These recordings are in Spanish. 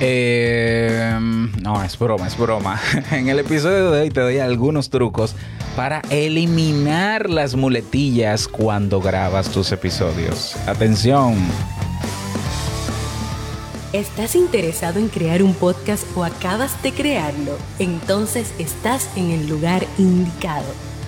Eh, no, es broma, es broma. En el episodio de hoy te doy algunos trucos para eliminar las muletillas cuando grabas tus episodios. Atención. ¿Estás interesado en crear un podcast o acabas de crearlo? Entonces estás en el lugar indicado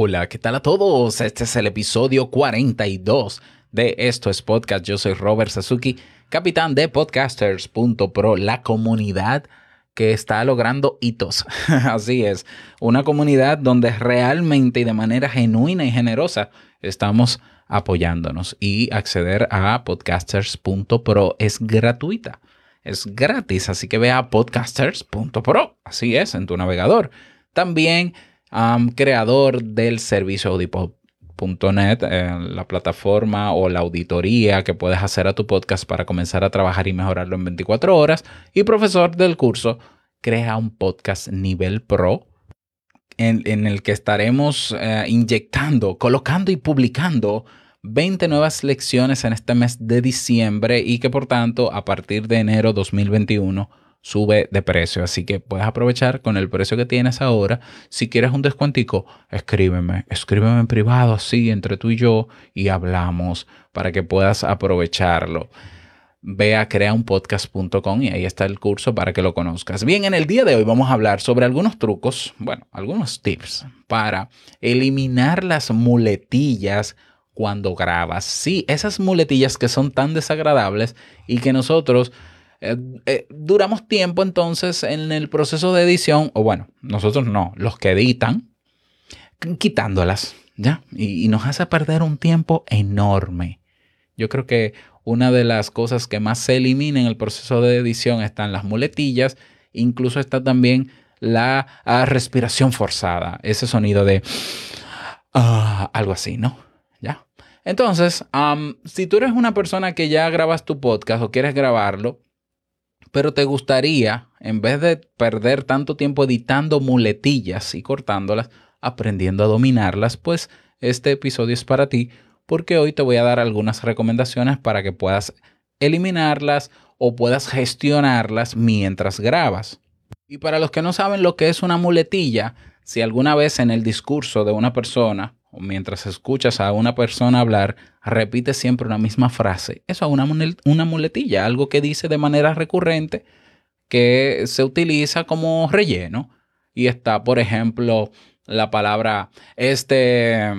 Hola, ¿qué tal a todos? Este es el episodio 42 de Esto es Podcast. Yo soy Robert Sasuki, capitán de podcasters.pro, la comunidad que está logrando hitos. Así es, una comunidad donde realmente y de manera genuina y generosa estamos apoyándonos y acceder a podcasters.pro es gratuita. Es gratis, así que ve a podcasters.pro. Así es, en tu navegador. También creador del servicio audiopod.net, eh, la plataforma o la auditoría que puedes hacer a tu podcast para comenzar a trabajar y mejorarlo en 24 horas. Y profesor del curso, crea un podcast nivel pro en, el que estaremos eh, inyectando, colocando y publicando 20 nuevas lecciones en este mes de diciembre y que por tanto a partir de enero 2021 sube de precio. Así que puedes aprovechar con el precio que tienes ahora. Si quieres un descuentico, escríbeme. Escríbeme en privado, así, entre tú y yo, y hablamos para que puedas aprovecharlo. Ve a creaunpodcast.com y ahí está el curso para que lo conozcas. Bien, en el día de hoy vamos a hablar sobre algunos trucos, bueno, algunos tips para eliminar las muletillas cuando grabas. Sí, esas muletillas que son tan desagradables y que nosotros eh, eh, duramos tiempo entonces en el proceso de edición, o bueno, nosotros no, los que editan, quitándolas, ¿ya? Y, nos hace perder un tiempo enorme. Yo creo que una de las cosas que más se elimina en el proceso de edición están las muletillas, incluso está también la ah, respiración forzada, ese sonido de ah, algo así, ¿no? ¿Ya? Entonces, si tú eres una persona que ya grabas tu podcast o quieres grabarlo, pero te gustaría, en vez de perder tanto tiempo editando muletillas y cortándolas, aprendiendo a dominarlas, pues este episodio es para ti porque hoy te voy a dar algunas recomendaciones para que puedas eliminarlas o puedas gestionarlas mientras grabas. Y para los que no saben lo que es una muletilla, si alguna vez en el discurso de una persona mientras escuchas a una persona hablar, repite siempre una misma frase. Eso es una, una muletilla, algo que dice de manera recurrente que se utiliza como relleno. Y está, por ejemplo, la palabra este,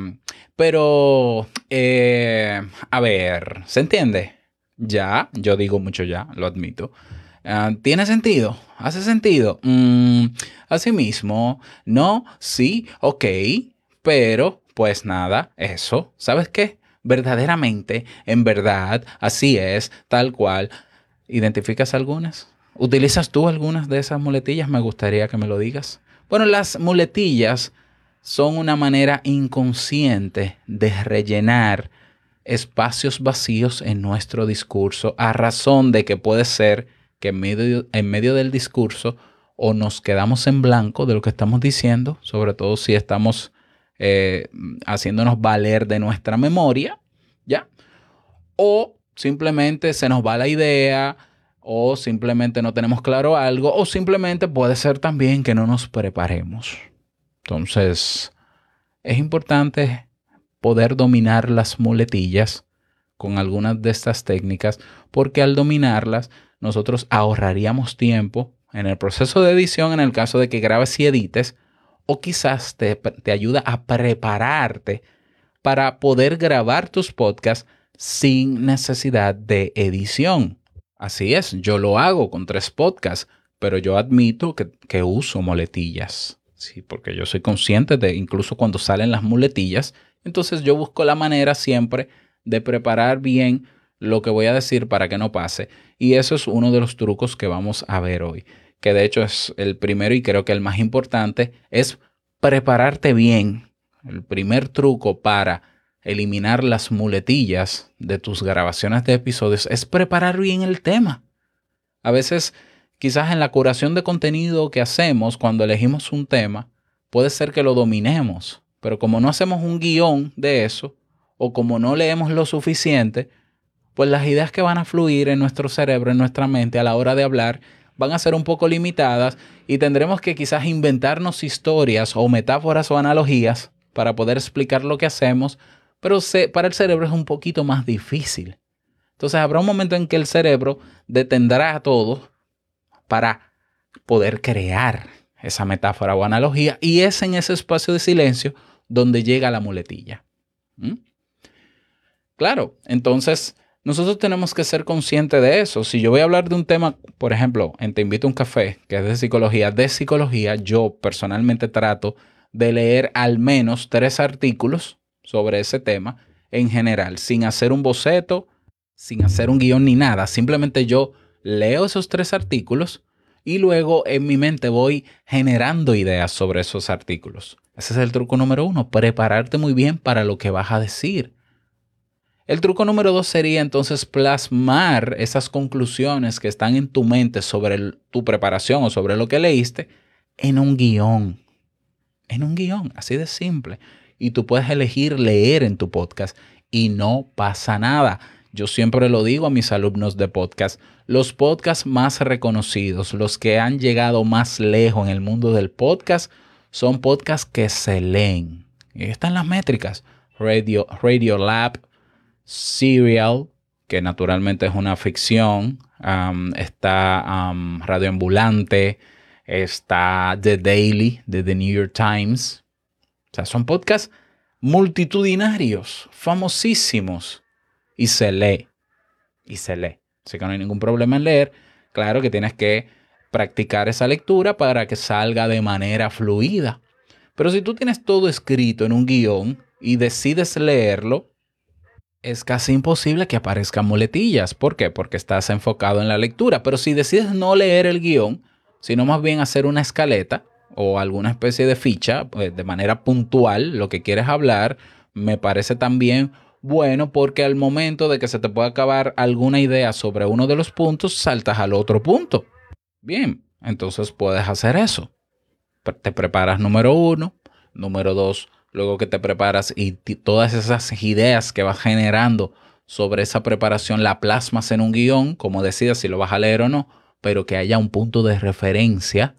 pero, eh, a ver, ¿se entiende? Ya, yo digo mucho ya, lo admito. Ah, ¿Tiene sentido? ¿Hace sentido? Mm, Asimismo, no, sí, ok, pero pues nada, eso, ¿sabes qué? Verdaderamente, en verdad, así es, tal cual. ¿Identificas algunas? ¿Utilizas tú algunas de esas muletillas? Me gustaría que me lo digas. Bueno, las muletillas son una manera inconsciente de rellenar espacios vacíos en nuestro discurso a razón de que puede ser que en medio, en medio del discurso o nos quedamos en blanco de lo que estamos diciendo, sobre todo si estamos eh, haciéndonos valer de nuestra memoria, ¿ya? O simplemente se nos va la idea, o simplemente no tenemos claro algo, o simplemente puede ser también que no nos preparemos. Entonces, es importante poder dominar las muletillas con algunas de estas técnicas, porque al dominarlas, nosotros ahorraríamos tiempo en el proceso de edición en el caso de que grabes y edites, o quizás te, ayuda a prepararte para poder grabar tus podcasts sin necesidad de edición. Así es, yo lo hago con tres podcasts, pero yo admito que, que, uso muletillas. Sí, porque yo soy consciente de incluso cuando salen las muletillas, entonces yo busco la manera siempre de preparar bien lo que voy a decir para que no pase. Y eso es uno de los trucos que vamos a ver hoy, que de hecho es el primero y creo que el más importante, es prepararte bien. El primer truco para eliminar las muletillas de tus grabaciones de episodios es preparar bien el tema. A veces, quizás en la curación de contenido que hacemos cuando elegimos un tema, puede ser que lo dominemos, pero como no hacemos un guion de eso, o como no leemos lo suficiente, pues las ideas que van a fluir en nuestro cerebro, en nuestra mente a la hora de hablar, van a ser un poco limitadas y tendremos que quizás inventarnos historias o metáforas o analogías para poder explicar lo que hacemos, pero para el cerebro es un poquito más difícil. Entonces habrá un momento en que el cerebro detendrá a todo para poder crear esa metáfora o analogía y es en ese espacio de silencio donde llega la muletilla. ¿Mm? Claro, entonces nosotros tenemos que ser conscientes de eso. Si yo voy a hablar de un tema, por ejemplo, en Te invito a un café, que es de psicología, de psicología, yo personalmente trato de leer al menos tres artículos sobre ese tema en general, sin hacer un boceto, sin hacer un guion ni nada. Simplemente yo leo esos tres artículos y luego en mi mente voy generando ideas sobre esos artículos. Ese es el truco número uno, prepararte muy bien para lo que vas a decir. El truco número dos sería entonces plasmar esas conclusiones que están en tu mente sobre tu preparación o sobre lo que leíste en un guion. En un guion, así de simple. Y tú puedes elegir leer en tu podcast y no pasa nada. Yo siempre lo digo a mis alumnos de podcast, los podcasts más reconocidos, los que han llegado más lejos en el mundo del podcast, son podcasts que se leen. Y están las métricas. Radio, Radio Lab, Serial, que naturalmente es una ficción, está Radio Ambulante, está The Daily de The New York Times. O sea, son podcasts multitudinarios, famosísimos, y se lee, y se lee. Así que no hay ningún problema en leer. Claro que tienes que practicar esa lectura para que salga de manera fluida. Pero si tú tienes todo escrito en un guion y decides leerlo, es casi imposible que aparezcan muletillas. ¿Por qué? Porque estás enfocado en la lectura. Pero si decides no leer el guion, sino más bien hacer una escaleta o alguna especie de ficha pues, de manera puntual, lo que quieres hablar, me parece también bueno porque al momento de que se te pueda acabar alguna idea sobre uno de los puntos, saltas al otro punto. Bien, entonces puedes hacer eso. Te preparas número uno, número dos, luego que te preparas y todas esas ideas que vas generando sobre esa preparación la plasmas en un guion, como decías, si lo vas a leer o no, pero que haya un punto de referencia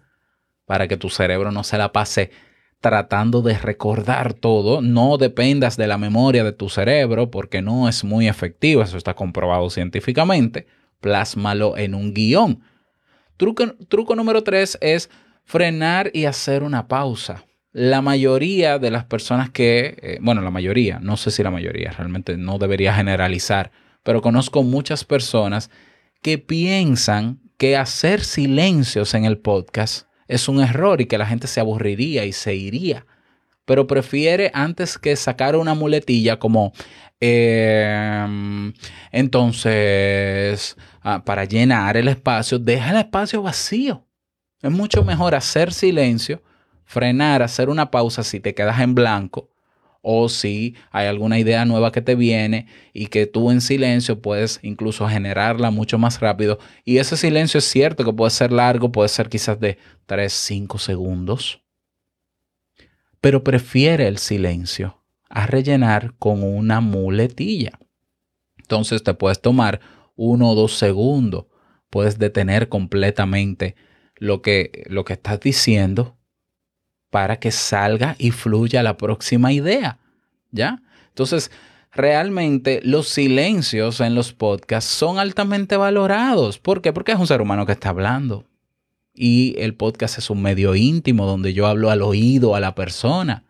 para que tu cerebro no se la pase tratando de recordar todo. No dependas de la memoria de tu cerebro porque no es muy efectivo, eso está comprobado científicamente. Plásmalo en un guion. Truco, truco número tres es frenar y hacer una pausa la mayoría de las personas que, eh, bueno, la mayoría, no sé si la mayoría, realmente no debería generalizar, pero conozco muchas personas que piensan que hacer silencios en el podcast es un error y que la gente se aburriría y se iría, pero prefiere antes que sacar una muletilla como, em, entonces, ah, para llenar el espacio, deja el espacio vacío. Es mucho mejor hacer silencio frenar, hacer una pausa si te quedas en blanco o si hay alguna idea nueva que te viene y que tú en silencio puedes incluso generarla mucho más rápido. Y ese silencio es cierto que puede ser largo, puede ser quizás de 3, 5 segundos, pero prefiere el silencio a rellenar con una muletilla. Entonces te puedes tomar uno o dos segundos, puedes detener completamente lo que, lo que estás diciendo para que salga y fluya la próxima idea. ¿Ya? Entonces, realmente los silencios en los podcasts son altamente valorados. ¿Por qué? Porque es un ser humano que está hablando. Y el podcast es un medio íntimo donde yo hablo al oído a la persona.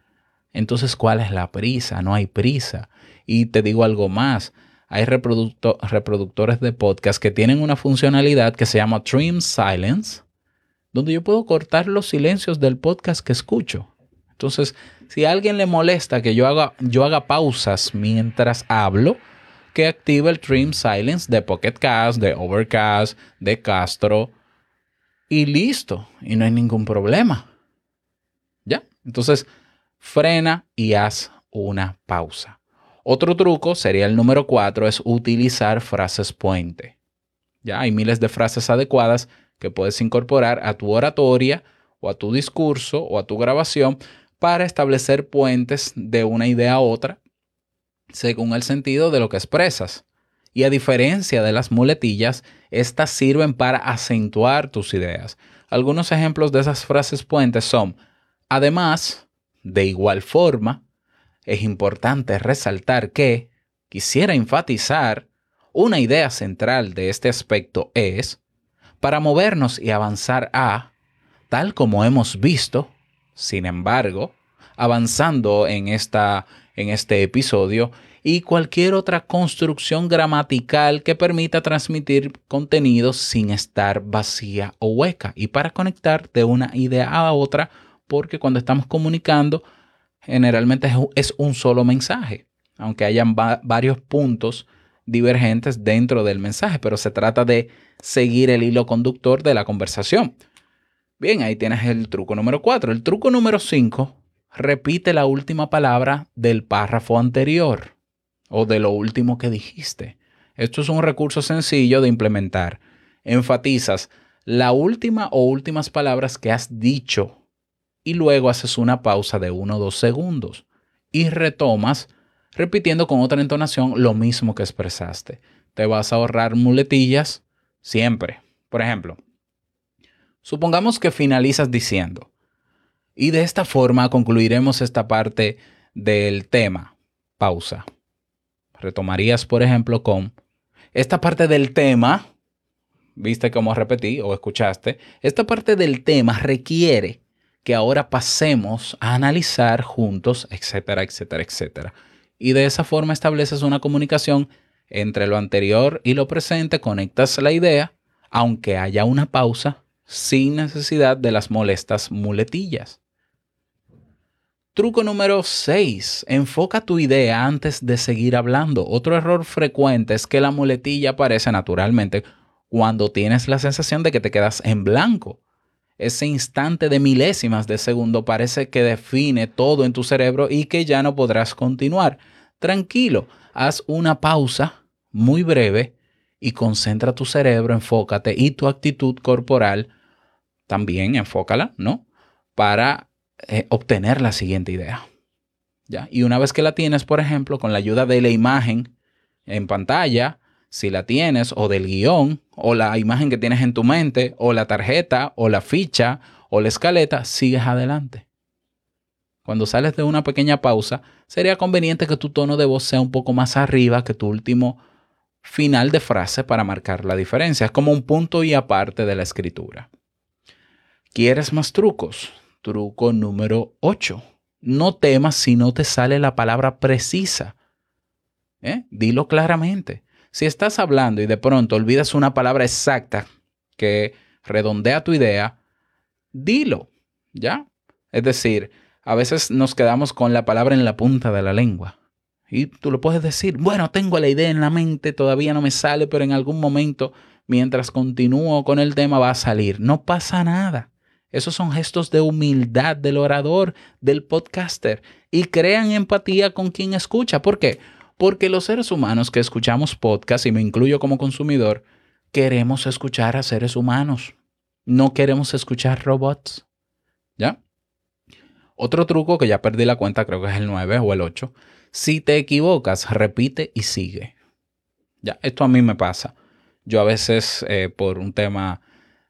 Entonces, ¿cuál es la prisa? No hay prisa. Y te digo algo más. Hay reproductores de podcast que tienen una funcionalidad que se llama Trim Silence, donde yo puedo cortar los silencios del podcast que escucho. Entonces, si a alguien le molesta que yo haga, yo haga pausas mientras hablo, que active el Trim Silence de Pocket Cast, de Overcast, de Castro y listo. Y no hay ningún problema. ¿Ya? Entonces, frena y haz una pausa. Otro truco sería el número cuatro, es utilizar frases puente. Ya hay miles de frases adecuadas que puedes incorporar a tu oratoria o a tu discurso o a tu grabación para establecer puentes de una idea a otra según el sentido de lo que expresas. Y a diferencia de las muletillas, estas sirven para acentuar tus ideas. Algunos ejemplos de esas frases puentes son, además, de igual forma, es importante resaltar que quisiera enfatizar una idea central de este aspecto es, para movernos y avanzar a, tal como hemos visto, sin embargo, avanzando en, esta, en este episodio, y cualquier otra construcción gramatical que permita transmitir contenidos sin estar vacía o hueca. Y para conectar de una idea a otra, porque cuando estamos comunicando, generalmente es un solo mensaje, aunque hayan varios puntos divergentes dentro del mensaje, pero se trata de seguir el hilo conductor de la conversación. Bien, ahí tienes el truco número 4. El truco número 5, repite la última palabra del párrafo anterior o de lo último que dijiste. Esto es un recurso sencillo de implementar. Enfatizas la última o últimas palabras que has dicho y luego haces una pausa de uno o dos segundos y retomas repitiendo con otra entonación lo mismo que expresaste. Te vas a ahorrar muletillas siempre. Por ejemplo, supongamos que finalizas diciendo, y de esta forma concluiremos esta parte del tema. Pausa. Retomarías, por ejemplo, con esta parte del tema, viste cómo repetí o escuchaste, esta parte del tema requiere que ahora pasemos a analizar juntos, etcétera, etcétera, etcétera. Y de esa forma estableces una comunicación entre lo anterior y lo presente, conectas la idea, aunque haya una pausa, sin necesidad de las molestas muletillas. Truco número 6. Enfoca tu idea antes de seguir hablando. Otro error frecuente es que la muletilla aparece naturalmente cuando tienes la sensación de que te quedas en blanco ese instante de milésimas de segundo parece que define todo en tu cerebro y que ya no podrás continuar. Tranquilo, haz una pausa muy breve y concentra tu cerebro, enfócate y tu actitud corporal también enfócala, ¿no? Para eh, obtener la siguiente idea. ¿Ya? Y una vez que la tienes, por ejemplo, con la ayuda de la imagen en pantalla, si la tienes, o del guion, o la imagen que tienes en tu mente, o la tarjeta, o la ficha, o la escaleta, sigues adelante. Cuando sales de una pequeña pausa, sería conveniente que tu tono de voz sea un poco más arriba que tu último final de frase para marcar la diferencia. Es como un punto y aparte de la escritura. ¿Quieres más trucos? Truco número 8. No temas si no te sale la palabra precisa. ¿Eh? Dilo claramente. Si estás hablando y de pronto olvidas una palabra exacta que redondea tu idea, dilo, ¿ya? Es decir, a veces nos quedamos con la palabra en la punta de la lengua. Y tú lo puedes decir, bueno, tengo la idea en la mente, todavía no me sale, pero en algún momento, mientras continúo con el tema, va a salir. No pasa nada. Esos son gestos de humildad del orador, del podcaster. Y crean empatía con quien escucha. ¿Por qué? Porque los seres humanos que escuchamos podcast, y me incluyo como consumidor, queremos escuchar a seres humanos. No queremos escuchar robots. ¿Ya? Otro truco que ya perdí la cuenta, creo que es el 9 o el 8. Si te equivocas, repite y sigue. Ya, esto a mí me pasa. Yo a veces, eh, por un tema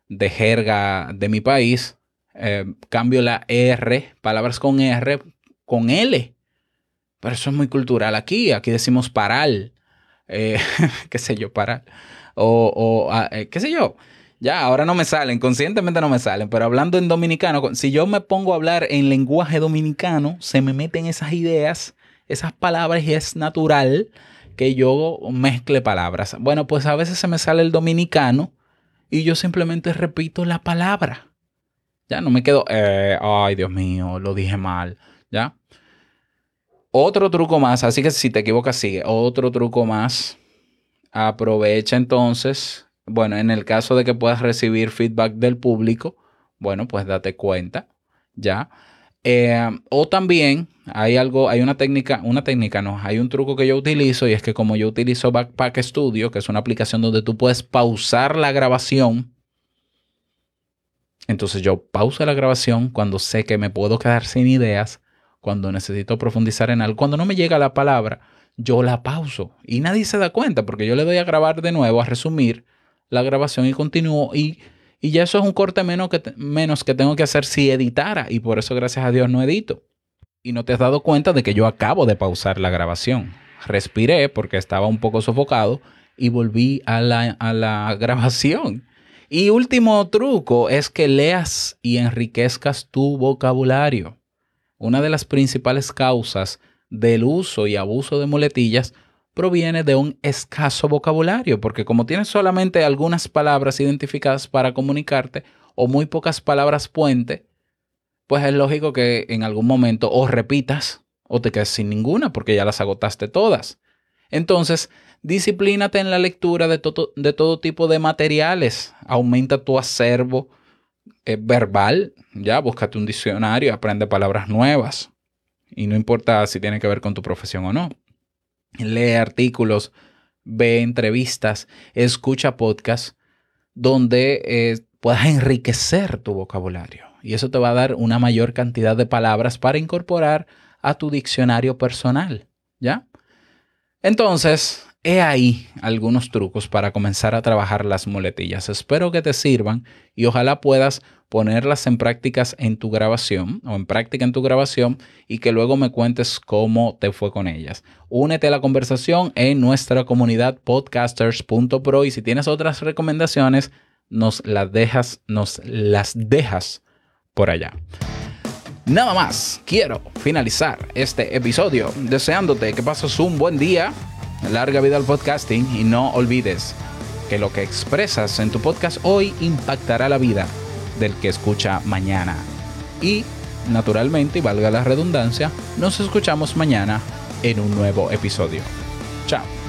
de jerga de mi país, eh, cambio la R, palabras con R, con L. Pero eso es muy cultural aquí. Aquí decimos paral. Eh, qué sé yo, paral. O, o ah, eh, qué sé yo. Ya, ahora no me salen, conscientemente no me salen, pero hablando en dominicano, si yo me pongo a hablar en lenguaje dominicano, se me meten esas ideas, esas palabras y es natural que yo mezcle palabras. Bueno, pues a veces se me sale el dominicano y yo simplemente repito la palabra. Ya no me quedo, eh, ay Dios mío, lo dije mal. Ya. Otro truco más, así que si te equivocas, sigue. Otro truco más. Aprovecha entonces, bueno, en el caso de que puedas recibir feedback del público, bueno, pues date cuenta, ¿ya? Eh, o también hay algo, hay una técnica, una técnica no, hay un truco que yo utilizo y es que como yo utilizo Backpack Studio, que es una aplicación donde tú puedes pausar la grabación, entonces yo pauso la grabación cuando sé que me puedo quedar sin ideas, cuando necesito profundizar en algo, cuando no me llega la palabra, yo la pauso y nadie se da cuenta porque yo le doy a grabar de nuevo, a resumir la grabación y continúo y y ya eso es un corte menos que, menos que tengo que hacer si editara. Y por eso, gracias a Dios, no edito. Y no te has dado cuenta de que yo acabo de pausar la grabación. Respiré porque estaba un poco sofocado y volví a la, a la grabación. Y último truco es que leas y enriquezcas tu vocabulario. Una de las principales causas del uso y abuso de muletillas proviene de un escaso vocabulario, porque como tienes solamente algunas palabras identificadas para comunicarte o muy pocas palabras puente, pues es lógico que en algún momento o repitas o te quedes sin ninguna porque ya las agotaste todas. Entonces, disciplínate en la lectura de, de todo tipo de materiales, aumenta tu acervo verbal, ya búscate un diccionario, aprende palabras nuevas y no importa si tiene que ver con tu profesión o no lee artículos, ve entrevistas, escucha podcasts donde eh, puedas enriquecer tu vocabulario. Y eso te va a dar una mayor cantidad de palabras para incorporar a tu diccionario personal. ¿Ya? Entonces, he ahí algunos trucos para comenzar a trabajar las muletillas. Espero que te sirvan y ojalá puedas ponerlas en prácticas en tu grabación o en práctica en tu grabación y que luego me cuentes cómo te fue con ellas. Únete a la conversación en nuestra comunidad podcasters.pro y si tienes otras recomendaciones, nos las dejas, nos las dejas por allá. Nada más, quiero finalizar este episodio deseándote que pases un buen día, larga vida al podcasting y no olvides que lo que expresas en tu podcast hoy impactará la vida del que escucha mañana. Y, naturalmente, y valga la redundancia, nos escuchamos mañana en un nuevo episodio. Chao.